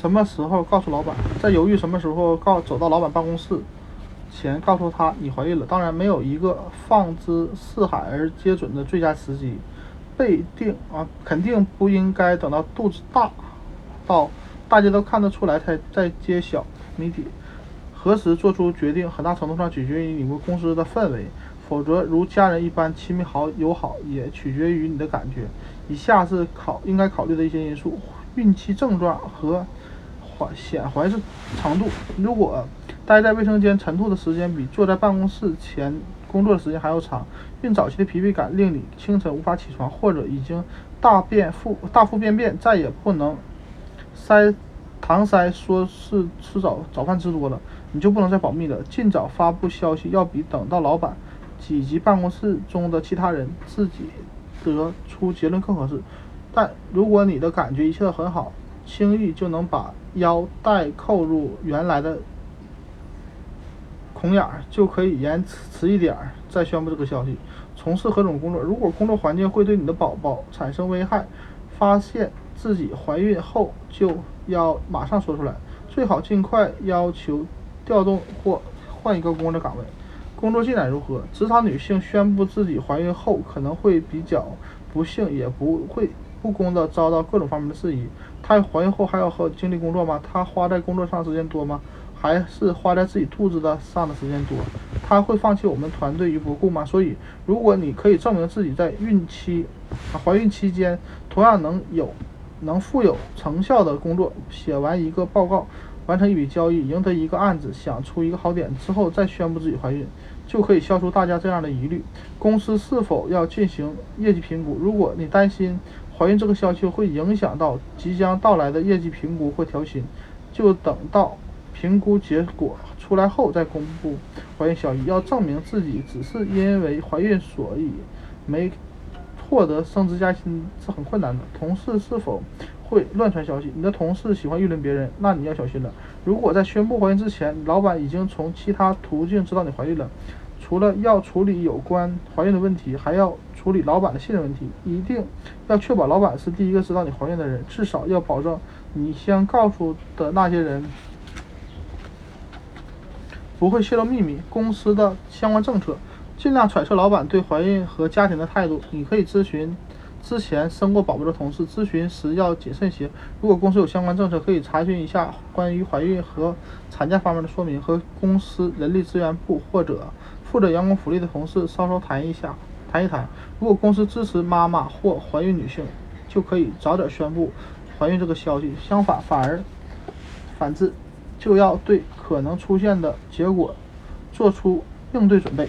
什么时候告诉老板，在犹豫什么时候告走到老板办公室前告诉他你怀孕了。当然，没有一个放之四海而皆准的最佳时机，被定啊，肯定不应该等到肚子大到大家都看得出来才再揭晓谜底。何时做出决定，很大程度上取决于你们公司的氛围，否则如家人一般亲密好友好，也取决于你的感觉。以下是考应该考虑的一些因素：孕期症状和怀显怀是程度。如果待在卫生间晨吐的时间比坐在办公室前工作的时间还要长，孕早期的疲惫感令你清晨无法起床，或者已经大便腹大腹便便再也不能塞。搪塞说是吃早早饭吃多了，你就不能再保密了。尽早发布消息，要比等到老板以及办公室中的其他人自己得出结论更合适。但如果你的感觉一切很好，轻易就能把腰带扣入原来的孔眼儿，就可以延迟一点儿再宣布这个消息。从事何种工作？如果工作环境会对你的宝宝产生危害，发现自己怀孕后就。要马上说出来，最好尽快要求调动或换一个工作岗位。工作进展如何？职场女性宣布自己怀孕后，可能会比较不幸，也不会不公的遭到各种方面的质疑。她怀孕后还要和精力工作吗？她花在工作上时间多吗？还是花在自己肚子的上的时间多？她会放弃我们团队于不顾吗？所以，如果你可以证明自己在孕期、怀孕期间同样能有。能富有成效的工作，写完一个报告，完成一笔交易，赢得一个案子，想出一个好点之后再宣布自己怀孕，就可以消除大家这样的疑虑。公司是否要进行业绩评估？如果你担心怀孕这个消息会影响到即将到来的业绩评估或调薪，就等到评估结果出来后再公布怀孕消息。要证明自己只是因为怀孕所以没。获得升职加薪是很困难的。同事是否会乱传消息？你的同事喜欢议论别人，那你要小心了。如果在宣布怀孕之前，老板已经从其他途径知道你怀孕了，除了要处理有关怀孕的问题，还要处理老板的信任问题。一定要确保老板是第一个知道你怀孕的人，至少要保证你先告诉的那些人不会泄露秘密。公司的相关政策。尽量揣测老板对怀孕和家庭的态度。你可以咨询之前生过宝宝的同事，咨询时要谨慎些。如果公司有相关政策，可以查询一下关于怀孕和产假方面的说明，和公司人力资源部或者负责员工福利的同事稍稍谈一下，谈一谈。如果公司支持妈妈或怀孕女性，就可以早点宣布怀孕这个消息。相反，反而反之，就要对可能出现的结果做出应对准备。